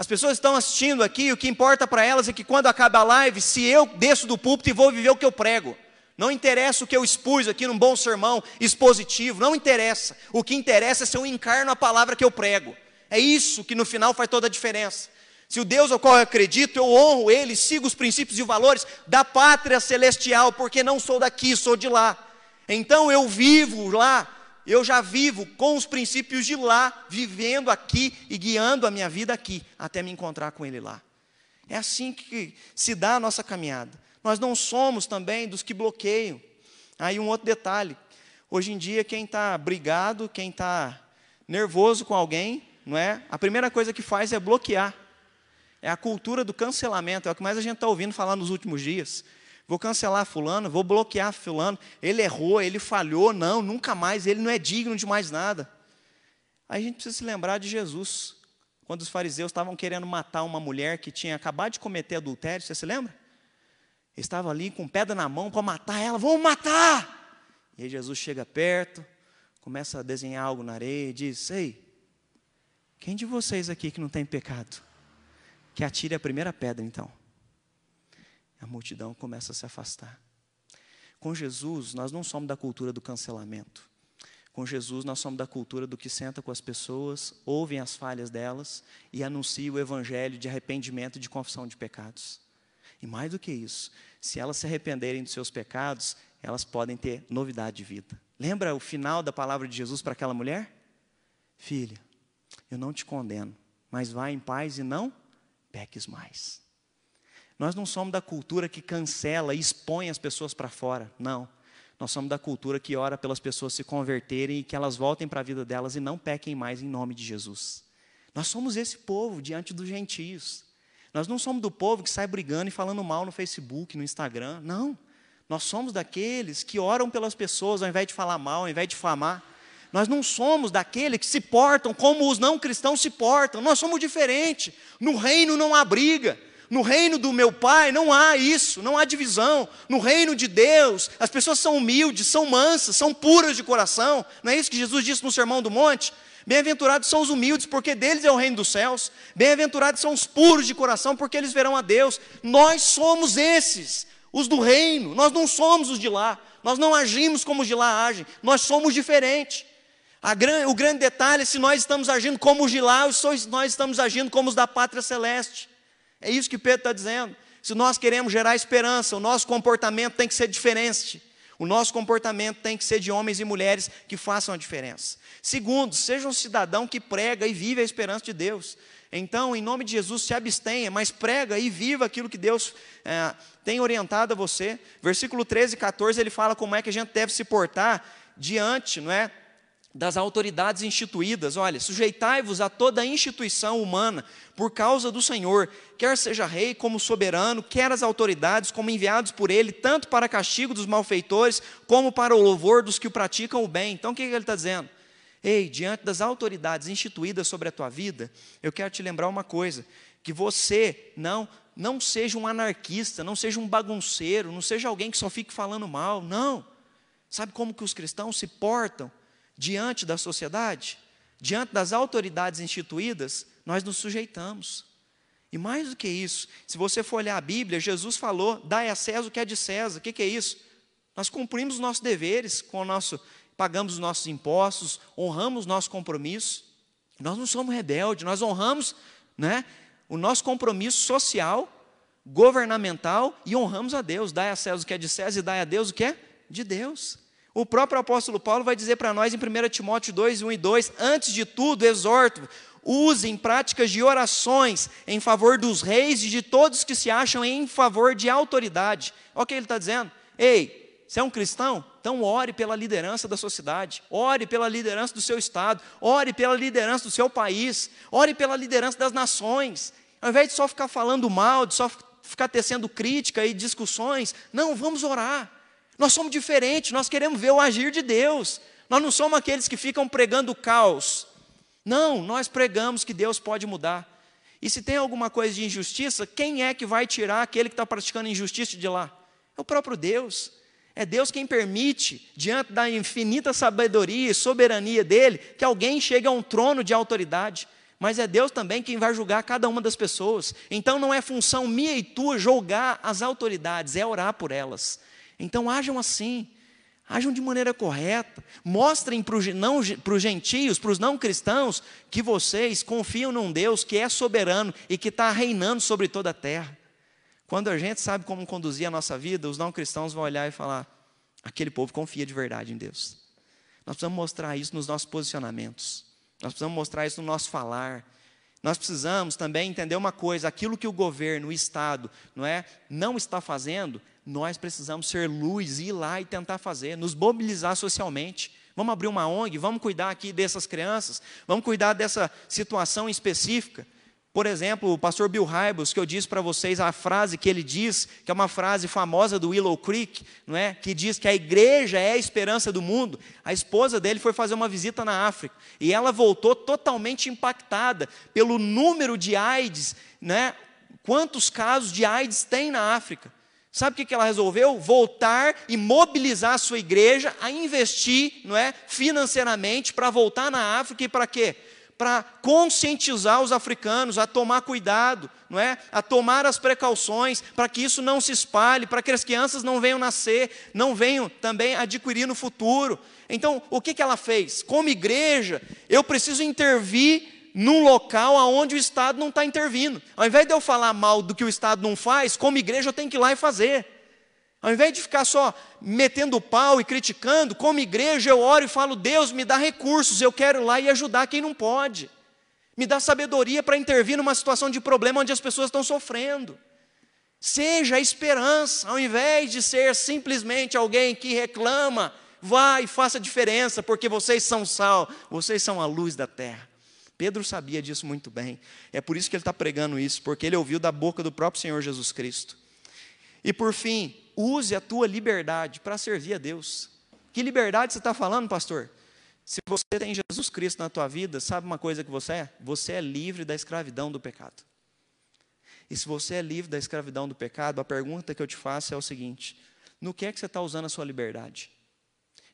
As pessoas estão assistindo aqui, o que importa para elas é que quando acaba a live, se eu desço do púlpito e vou viver o que eu prego. Não interessa o que eu expus aqui num bom sermão expositivo, não interessa. O que interessa é se eu encarno a palavra que eu prego. É isso que no final faz toda a diferença. Se o Deus ao qual eu acredito, eu honro Ele, sigo os princípios e valores da pátria celestial, porque não sou daqui, sou de lá. Então eu vivo lá eu já vivo com os princípios de lá, vivendo aqui e guiando a minha vida aqui, até me encontrar com Ele lá. É assim que se dá a nossa caminhada. Nós não somos também dos que bloqueiam. Aí um outro detalhe: hoje em dia, quem está brigado, quem está nervoso com alguém, não é? A primeira coisa que faz é bloquear. É a cultura do cancelamento, é o que mais a gente está ouvindo falar nos últimos dias vou cancelar fulano, vou bloquear fulano, ele errou, ele falhou, não, nunca mais, ele não é digno de mais nada. Aí a gente precisa se lembrar de Jesus, quando os fariseus estavam querendo matar uma mulher que tinha acabado de cometer adultério, você se lembra? Eles estavam ali com pedra na mão para matar ela, vamos matar! E aí Jesus chega perto, começa a desenhar algo na areia e diz: Ei, quem de vocês aqui que não tem pecado? Que atire a primeira pedra então a multidão começa a se afastar. Com Jesus, nós não somos da cultura do cancelamento. Com Jesus, nós somos da cultura do que senta com as pessoas, ouvem as falhas delas e anuncia o evangelho de arrependimento e de confissão de pecados. E mais do que isso, se elas se arrependerem dos seus pecados, elas podem ter novidade de vida. Lembra o final da palavra de Jesus para aquela mulher? Filha, eu não te condeno, mas vá em paz e não peques mais. Nós não somos da cultura que cancela e expõe as pessoas para fora. Não. Nós somos da cultura que ora pelas pessoas se converterem e que elas voltem para a vida delas e não pequem mais em nome de Jesus. Nós somos esse povo diante dos gentios. Nós não somos do povo que sai brigando e falando mal no Facebook, no Instagram. Não. Nós somos daqueles que oram pelas pessoas ao invés de falar mal, ao invés de difamar. Nós não somos daqueles que se portam como os não cristãos se portam. Nós somos diferentes. No reino não há briga. No reino do meu pai não há isso, não há divisão. No reino de Deus, as pessoas são humildes, são mansas, são puras de coração. Não é isso que Jesus disse no Sermão do Monte? Bem-aventurados são os humildes, porque deles é o reino dos céus. Bem-aventurados são os puros de coração, porque eles verão a Deus. Nós somos esses, os do reino. Nós não somos os de lá. Nós não agimos como os de lá agem. Nós somos diferentes. Gran, o grande detalhe é se nós estamos agindo como os de lá ou se nós estamos agindo como os da pátria celeste. É isso que Pedro está dizendo. Se nós queremos gerar esperança, o nosso comportamento tem que ser diferente. O nosso comportamento tem que ser de homens e mulheres que façam a diferença. Segundo, seja um cidadão que prega e vive a esperança de Deus. Então, em nome de Jesus, se abstenha, mas prega e viva aquilo que Deus é, tem orientado a você. Versículo 13 e 14, ele fala como é que a gente deve se portar diante, não é? Das autoridades instituídas. Olha, sujeitai-vos a toda instituição humana por causa do Senhor, quer seja rei como soberano, quer as autoridades como enviados por ele, tanto para castigo dos malfeitores, como para o louvor dos que praticam o bem. Então o que ele está dizendo? Ei, diante das autoridades instituídas sobre a tua vida, eu quero te lembrar uma coisa: que você não não seja um anarquista, não seja um bagunceiro, não seja alguém que só fique falando mal, não. Sabe como que os cristãos se portam? Diante da sociedade, diante das autoridades instituídas, nós nos sujeitamos. E mais do que isso, se você for olhar a Bíblia, Jesus falou: dai a César o que é de César. O que, que é isso? Nós cumprimos os nossos deveres, com o nosso, pagamos os nossos impostos, honramos nosso compromisso. Nós não somos rebeldes, nós honramos né, o nosso compromisso social, governamental e honramos a Deus. Dai a César o que é de César e dai a Deus o que é de Deus. O próprio apóstolo Paulo vai dizer para nós em 1 Timóteo 2, 1 e 2: Antes de tudo, exorto, usem práticas de orações em favor dos reis e de todos que se acham em favor de autoridade. Olha o que ele está dizendo. Ei, você é um cristão? Então ore pela liderança da sociedade, ore pela liderança do seu estado, ore pela liderança do seu país, ore pela liderança das nações. Ao invés de só ficar falando mal, de só ficar tecendo crítica e discussões, não, vamos orar. Nós somos diferentes, nós queremos ver o agir de Deus. Nós não somos aqueles que ficam pregando caos. Não, nós pregamos que Deus pode mudar. E se tem alguma coisa de injustiça, quem é que vai tirar aquele que está praticando injustiça de lá? É o próprio Deus. É Deus quem permite, diante da infinita sabedoria e soberania dele, que alguém chegue a um trono de autoridade. Mas é Deus também quem vai julgar cada uma das pessoas. Então não é função minha e tua julgar as autoridades, é orar por elas. Então hajam assim, hajam de maneira correta, mostrem para os gentios, para os não cristãos, que vocês confiam num Deus que é soberano e que está reinando sobre toda a terra. Quando a gente sabe como conduzir a nossa vida, os não cristãos vão olhar e falar: aquele povo confia de verdade em Deus. Nós precisamos mostrar isso nos nossos posicionamentos, nós precisamos mostrar isso no nosso falar. Nós precisamos também entender uma coisa: aquilo que o governo, o Estado, não é, não está fazendo, nós precisamos ser luz, ir lá e tentar fazer, nos mobilizar socialmente. Vamos abrir uma ONG, vamos cuidar aqui dessas crianças, vamos cuidar dessa situação específica. Por exemplo, o pastor Bill Hybels, que eu disse para vocês a frase que ele diz, que é uma frase famosa do Willow Creek, não é? que diz que a igreja é a esperança do mundo. A esposa dele foi fazer uma visita na África e ela voltou totalmente impactada pelo número de AIDS, né? quantos casos de AIDS tem na África. Sabe o que ela resolveu? Voltar e mobilizar a sua igreja a investir não é, financeiramente para voltar na África e para quê? Para conscientizar os africanos a tomar cuidado, não é? a tomar as precauções, para que isso não se espalhe, para que as crianças não venham nascer, não venham também adquirir no futuro. Então, o que, que ela fez? Como igreja, eu preciso intervir num local onde o Estado não está intervindo. Ao invés de eu falar mal do que o Estado não faz, como igreja eu tenho que ir lá e fazer. Ao invés de ficar só metendo pau e criticando, como igreja eu oro e falo: Deus, me dá recursos, eu quero ir lá e ajudar quem não pode. Me dá sabedoria para intervir numa situação de problema onde as pessoas estão sofrendo. Seja a esperança, ao invés de ser simplesmente alguém que reclama, vá e faça diferença, porque vocês são sal, vocês são a luz da terra. Pedro sabia disso muito bem. É por isso que ele está pregando isso, porque ele ouviu da boca do próprio Senhor Jesus Cristo. E por fim, use a tua liberdade para servir a Deus. Que liberdade você está falando, pastor? Se você tem Jesus Cristo na tua vida, sabe uma coisa que você é? Você é livre da escravidão do pecado. E se você é livre da escravidão do pecado, a pergunta que eu te faço é o seguinte: no que é que você está usando a sua liberdade?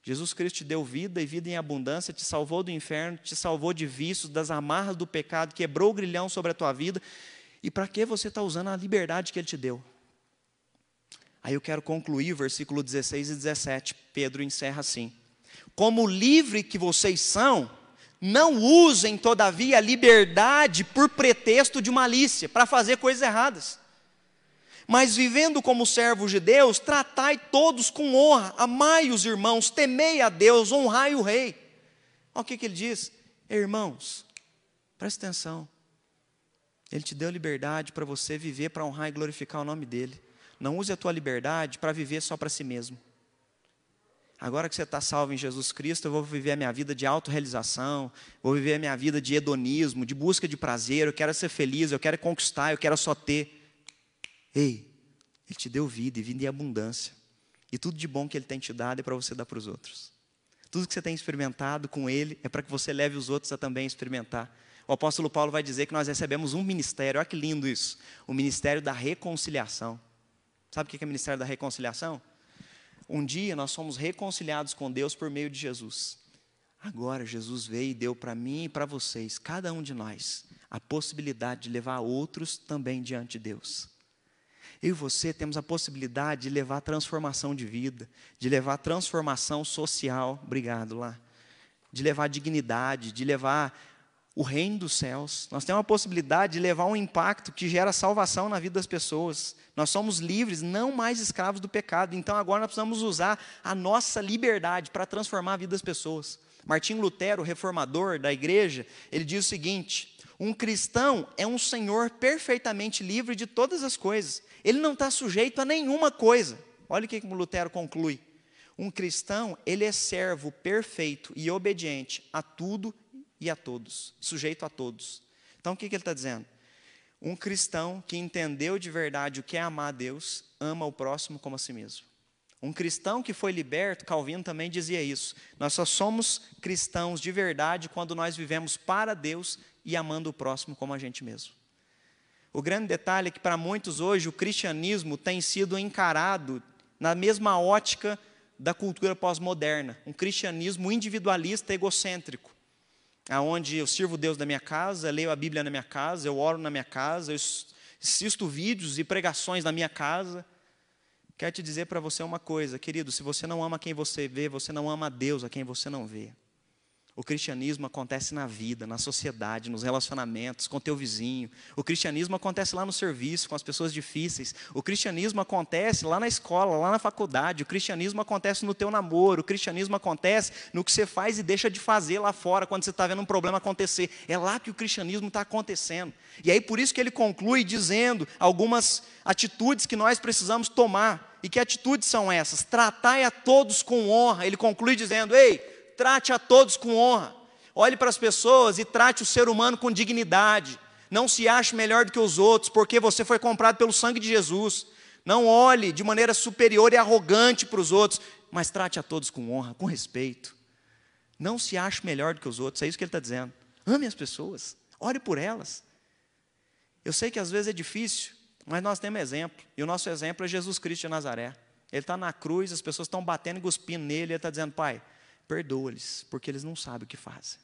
Jesus Cristo te deu vida e vida em abundância, te salvou do inferno, te salvou de vícios, das amarras do pecado, quebrou o grilhão sobre a tua vida. E para que você está usando a liberdade que Ele te deu? Aí eu quero concluir o versículo 16 e 17. Pedro encerra assim: Como livre que vocês são, não usem, todavia, a liberdade por pretexto de malícia, para fazer coisas erradas. Mas vivendo como servos de Deus, tratai todos com honra, amai os irmãos, temei a Deus, honrai o rei. Olha o que, que ele diz: Irmãos, presta atenção. Ele te deu liberdade para você viver, para honrar e glorificar o nome dEle. Não use a tua liberdade para viver só para si mesmo. Agora que você está salvo em Jesus Cristo, eu vou viver a minha vida de autorrealização, vou viver a minha vida de hedonismo, de busca de prazer, eu quero ser feliz, eu quero conquistar, eu quero só ter. Ei, Ele te deu vida e vida em abundância. E tudo de bom que Ele tem te dado é para você dar para os outros. Tudo que você tem experimentado com Ele é para que você leve os outros a também experimentar. O apóstolo Paulo vai dizer que nós recebemos um ministério, olha que lindo isso, o ministério da reconciliação. Sabe o que é o ministério da reconciliação? Um dia nós somos reconciliados com Deus por meio de Jesus. Agora Jesus veio e deu para mim e para vocês, cada um de nós, a possibilidade de levar outros também diante de Deus. Eu e você temos a possibilidade de levar transformação de vida, de levar transformação social, obrigado lá, de levar dignidade, de levar o reino dos céus. Nós temos a possibilidade de levar um impacto que gera salvação na vida das pessoas. Nós somos livres, não mais escravos do pecado. Então agora nós precisamos usar a nossa liberdade para transformar a vida das pessoas. Martim Lutero, reformador da igreja, ele diz o seguinte: um cristão é um senhor perfeitamente livre de todas as coisas. Ele não está sujeito a nenhuma coisa. Olha o que Lutero conclui. Um cristão, ele é servo perfeito e obediente a tudo e a todos, sujeito a todos. Então o que, que ele está dizendo? Um cristão que entendeu de verdade o que é amar a Deus, ama o próximo como a si mesmo. Um cristão que foi liberto, Calvino também dizia isso. Nós só somos cristãos de verdade quando nós vivemos para Deus e amando o próximo como a gente mesmo. O grande detalhe é que para muitos hoje o cristianismo tem sido encarado na mesma ótica da cultura pós-moderna, um cristianismo individualista egocêntrico aonde eu sirvo Deus da minha casa, leio a Bíblia na minha casa, eu oro na minha casa, eu assisto vídeos e pregações na minha casa. Quero te dizer para você uma coisa, querido: se você não ama quem você vê, você não ama Deus a quem você não vê. O cristianismo acontece na vida, na sociedade, nos relacionamentos, com teu vizinho. O cristianismo acontece lá no serviço, com as pessoas difíceis. O cristianismo acontece lá na escola, lá na faculdade. O cristianismo acontece no teu namoro. O cristianismo acontece no que você faz e deixa de fazer lá fora, quando você está vendo um problema acontecer. É lá que o cristianismo está acontecendo. E aí por isso que ele conclui dizendo algumas atitudes que nós precisamos tomar. E que atitudes são essas? Tratai a todos com honra. Ele conclui dizendo: Ei, trate a todos com honra. Olhe para as pessoas e trate o ser humano com dignidade. Não se ache melhor do que os outros, porque você foi comprado pelo sangue de Jesus. Não olhe de maneira superior e arrogante para os outros, mas trate a todos com honra, com respeito. Não se ache melhor do que os outros, é isso que ele está dizendo. Ame as pessoas, ore por elas. Eu sei que às vezes é difícil, mas nós temos exemplo, e o nosso exemplo é Jesus Cristo de Nazaré. Ele está na cruz, as pessoas estão batendo e cuspindo nele, ele está dizendo, Pai, perdoa-lhes, porque eles não sabem o que fazem.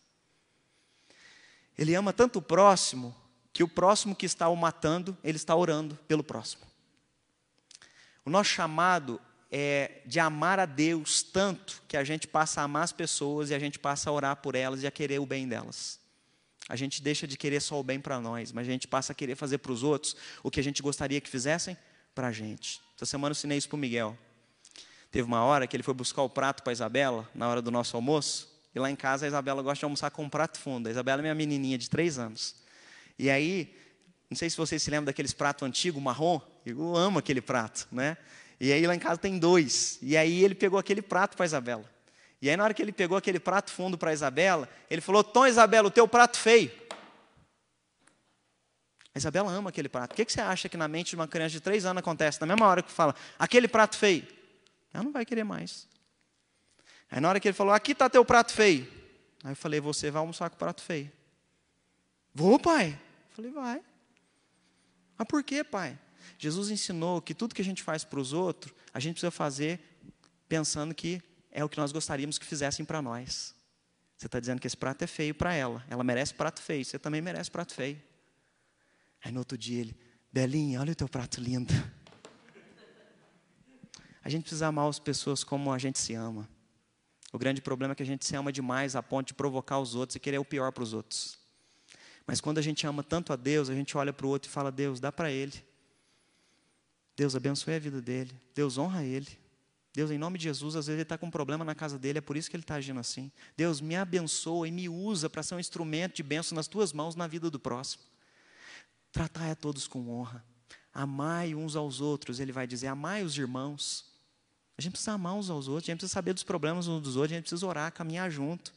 Ele ama tanto o próximo, que o próximo que está o matando, ele está orando pelo próximo. O nosso chamado é de amar a Deus tanto que a gente passa a amar as pessoas e a gente passa a orar por elas e a querer o bem delas. A gente deixa de querer só o bem para nós, mas a gente passa a querer fazer para os outros o que a gente gostaria que fizessem para a gente. Essa semana eu ensinei isso para o Miguel. Teve uma hora que ele foi buscar o prato para Isabela, na hora do nosso almoço, e lá em casa a Isabela gosta de almoçar com um prato fundo. A Isabela é minha menininha de três anos. E aí, não sei se vocês se lembram daqueles pratos antigos, marrom, eu amo aquele prato, né? E aí lá em casa tem dois. E aí ele pegou aquele prato para Isabela. E aí na hora que ele pegou aquele prato fundo para Isabela, ele falou, Tom, Isabela, o teu prato feio. A Isabela ama aquele prato. O que você acha que na mente de uma criança de três anos acontece? Na mesma hora que fala, aquele prato feio. Ela não vai querer mais. Aí na hora que ele falou, aqui está teu prato feio. Aí eu falei: Você vai almoçar com o prato feio. Vou, pai. Eu falei: Vai. Mas por quê, pai? Jesus ensinou que tudo que a gente faz para os outros, a gente precisa fazer pensando que é o que nós gostaríamos que fizessem para nós. Você está dizendo que esse prato é feio para ela. Ela merece prato feio. Você também merece prato feio. Aí no outro dia ele, Belinha, olha o teu prato lindo. A gente precisa amar as pessoas como a gente se ama. O grande problema é que a gente se ama demais a ponto de provocar os outros e querer o pior para os outros. Mas quando a gente ama tanto a Deus, a gente olha para o outro e fala: Deus, dá para ele. Deus abençoe a vida dele. Deus honra ele. Deus, em nome de Jesus, às vezes ele está com um problema na casa dele, é por isso que ele está agindo assim. Deus, me abençoa e me usa para ser um instrumento de bênção nas tuas mãos na vida do próximo. Tratai a todos com honra. Amai uns aos outros, ele vai dizer, amai os irmãos. A gente precisa amar uns aos outros, a gente precisa saber dos problemas uns dos outros, a gente precisa orar, caminhar junto.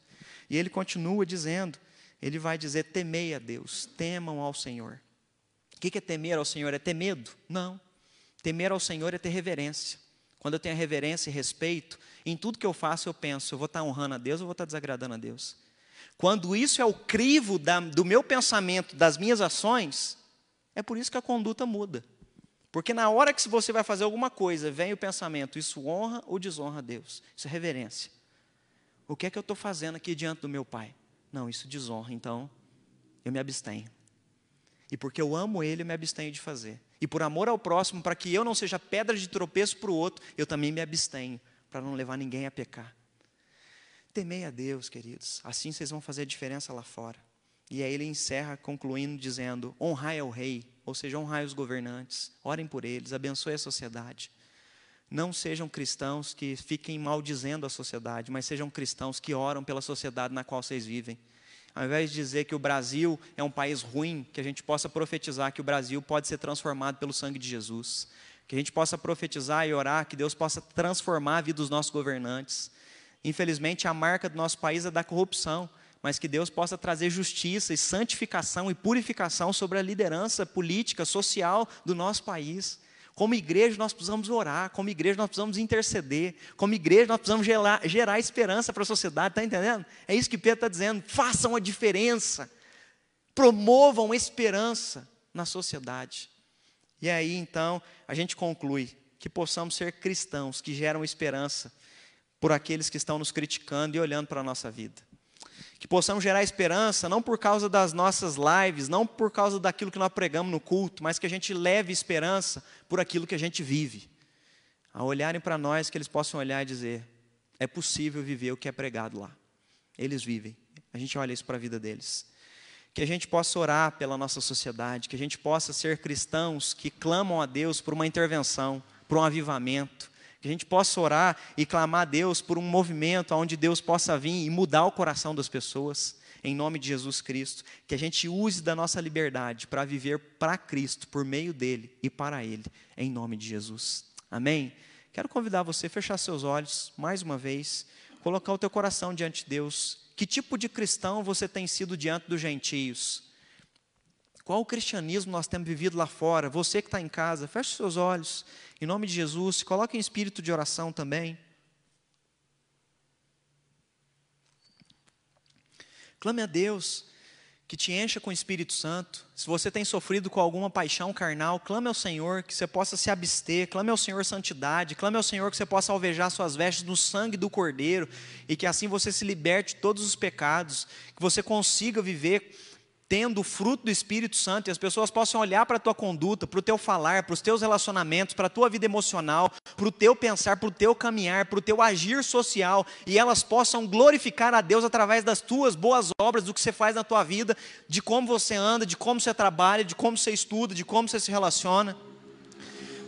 E ele continua dizendo, ele vai dizer, temei a Deus, temam ao Senhor. O que é temer ao Senhor? É ter medo? Não. Temer ao Senhor é ter reverência. Quando eu tenho reverência e respeito, em tudo que eu faço eu penso, eu vou estar honrando a Deus ou vou estar desagradando a Deus. Quando isso é o crivo da, do meu pensamento, das minhas ações, é por isso que a conduta muda. Porque na hora que você vai fazer alguma coisa, vem o pensamento, isso honra ou desonra a Deus? Isso é reverência. O que é que eu estou fazendo aqui diante do meu Pai? Não, isso desonra, então eu me abstenho. E porque eu amo Ele, eu me abstenho de fazer. E por amor ao próximo, para que eu não seja pedra de tropeço para o outro, eu também me abstenho, para não levar ninguém a pecar. Temei a Deus, queridos, assim vocês vão fazer a diferença lá fora. E aí ele encerra concluindo dizendo: honrai ao rei, ou seja, honrai os governantes, orem por eles, abençoe a sociedade. Não sejam cristãos que fiquem maldizendo a sociedade, mas sejam cristãos que oram pela sociedade na qual vocês vivem ao invés de dizer que o Brasil é um país ruim, que a gente possa profetizar que o Brasil pode ser transformado pelo sangue de Jesus. Que a gente possa profetizar e orar que Deus possa transformar a vida dos nossos governantes. Infelizmente, a marca do nosso país é da corrupção, mas que Deus possa trazer justiça e santificação e purificação sobre a liderança política, social do nosso país. Como igreja, nós precisamos orar, como igreja, nós precisamos interceder, como igreja, nós precisamos gerar, gerar esperança para a sociedade, está entendendo? É isso que Pedro está dizendo. Façam a diferença, promovam esperança na sociedade. E aí, então, a gente conclui que possamos ser cristãos que geram esperança por aqueles que estão nos criticando e olhando para a nossa vida que possamos gerar esperança, não por causa das nossas lives, não por causa daquilo que nós pregamos no culto, mas que a gente leve esperança por aquilo que a gente vive. A olharem para nós, que eles possam olhar e dizer: é possível viver o que é pregado lá. Eles vivem. A gente olha isso para a vida deles. Que a gente possa orar pela nossa sociedade, que a gente possa ser cristãos que clamam a Deus por uma intervenção, por um avivamento, que a gente possa orar e clamar a Deus por um movimento onde Deus possa vir e mudar o coração das pessoas, em nome de Jesus Cristo. Que a gente use da nossa liberdade para viver para Cristo, por meio dele e para ele, em nome de Jesus. Amém? Quero convidar você a fechar seus olhos mais uma vez, colocar o teu coração diante de Deus. Que tipo de cristão você tem sido diante dos gentios? Qual o cristianismo nós temos vivido lá fora? Você que está em casa, feche seus olhos. Em nome de Jesus, coloque em espírito de oração também. Clame a Deus que te encha com o Espírito Santo. Se você tem sofrido com alguma paixão carnal, clame ao Senhor que você possa se abster. Clame ao Senhor santidade. Clame ao Senhor que você possa alvejar suas vestes no sangue do Cordeiro e que assim você se liberte de todos os pecados, que você consiga viver tendo o fruto do Espírito Santo e as pessoas possam olhar para a tua conduta, para o teu falar, para os teus relacionamentos, para a tua vida emocional, para o teu pensar, para o teu caminhar, para o teu agir social e elas possam glorificar a Deus através das tuas boas obras, do que você faz na tua vida, de como você anda, de como você trabalha, de como você estuda, de como você se relaciona.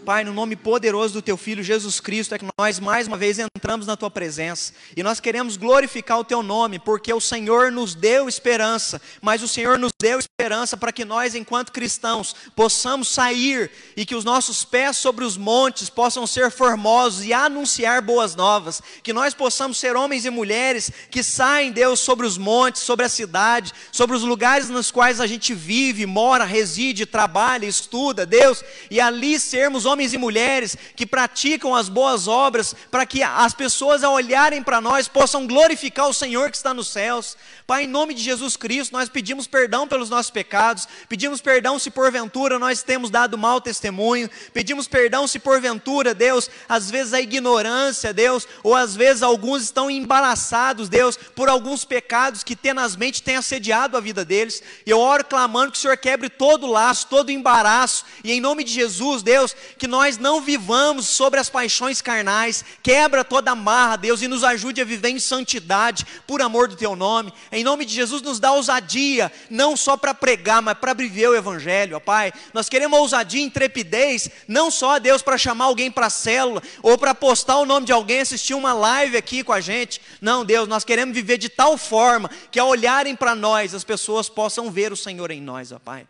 Pai, no nome poderoso do Teu Filho Jesus Cristo, é que nós mais uma vez entramos na Tua presença e nós queremos glorificar o Teu nome, porque o Senhor nos deu esperança, mas o Senhor nos deu esperança para que nós, enquanto cristãos, possamos sair e que os nossos pés sobre os montes possam ser formosos e anunciar boas novas, que nós possamos ser homens e mulheres que saem, Deus, sobre os montes, sobre a cidade, sobre os lugares nos quais a gente vive, mora, reside, trabalha, estuda, Deus, e ali sermos homens e mulheres que praticam as boas obras, para que as pessoas, ao olharem para nós, possam glorificar o Senhor que está nos céus. Pai, em nome de Jesus Cristo, nós pedimos perdão pelos nossos pecados, pedimos perdão se porventura nós temos dado mau testemunho, pedimos perdão se porventura, Deus, às vezes a ignorância, Deus, ou às vezes alguns estão embaraçados, Deus, por alguns pecados que tenazmente têm assediado a vida deles. E eu oro clamando que o Senhor quebre todo o laço, todo o embaraço, e em nome de Jesus, Deus, que nós não vivamos sobre as paixões carnais, quebra toda a marra, Deus, e nos ajude a viver em santidade, por amor do teu nome. Em nome de Jesus, nos dá ousadia, não só para pregar, mas para viver o evangelho, ó Pai. Nós queremos ousadia e intrepidez, não só, Deus, para chamar alguém para a célula, ou para postar o nome de alguém, assistir uma live aqui com a gente. Não, Deus, nós queremos viver de tal forma que ao olharem para nós, as pessoas possam ver o Senhor em nós, ó Pai.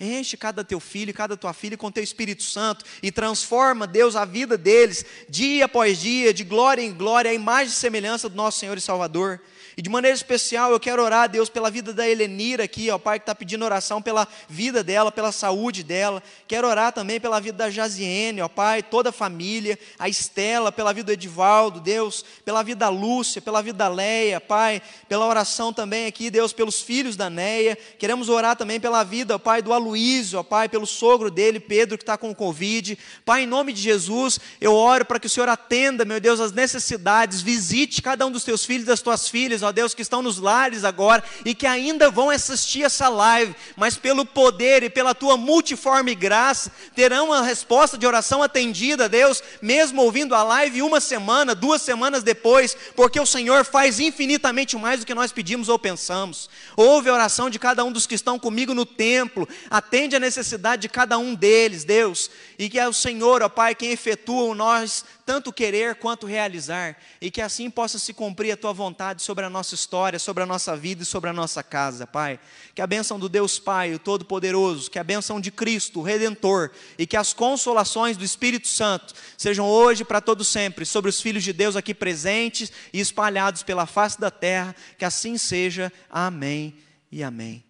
Enche cada teu filho, cada tua filha com teu Espírito Santo e transforma, Deus, a vida deles, dia após dia, de glória em glória, a imagem e semelhança do nosso Senhor e Salvador. E de maneira especial eu quero orar, Deus, pela vida da Helenira aqui, ó Pai, que está pedindo oração pela vida dela, pela saúde dela. Quero orar também pela vida da Jaziene, ó Pai, toda a família, a Estela, pela vida do Edivaldo, Deus, pela vida da Lúcia, pela vida da Leia, Pai, pela oração também aqui, Deus, pelos filhos da Neia. Queremos orar também pela vida, ó Pai, do Aloísio, ó Pai, pelo sogro dele, Pedro, que está com Covid. Pai, em nome de Jesus, eu oro para que o Senhor atenda, meu Deus, as necessidades, visite cada um dos teus filhos, das tuas filhas ó Deus, que estão nos lares agora e que ainda vão assistir essa live, mas pelo poder e pela tua multiforme graça, terão a resposta de oração atendida, Deus, mesmo ouvindo a live uma semana, duas semanas depois, porque o Senhor faz infinitamente mais do que nós pedimos ou pensamos. Ouve a oração de cada um dos que estão comigo no templo, atende a necessidade de cada um deles, Deus, e que é o Senhor, ó Pai, quem efetua o nós tanto querer quanto realizar, e que assim possa se cumprir a tua vontade sobre a nossa história, sobre a nossa vida e sobre a nossa casa, Pai. Que a bênção do Deus Pai, o Todo-Poderoso, que a bênção de Cristo, o Redentor, e que as consolações do Espírito Santo sejam hoje para todo sempre sobre os filhos de Deus aqui presentes e espalhados pela face da terra, que assim seja. Amém e amém.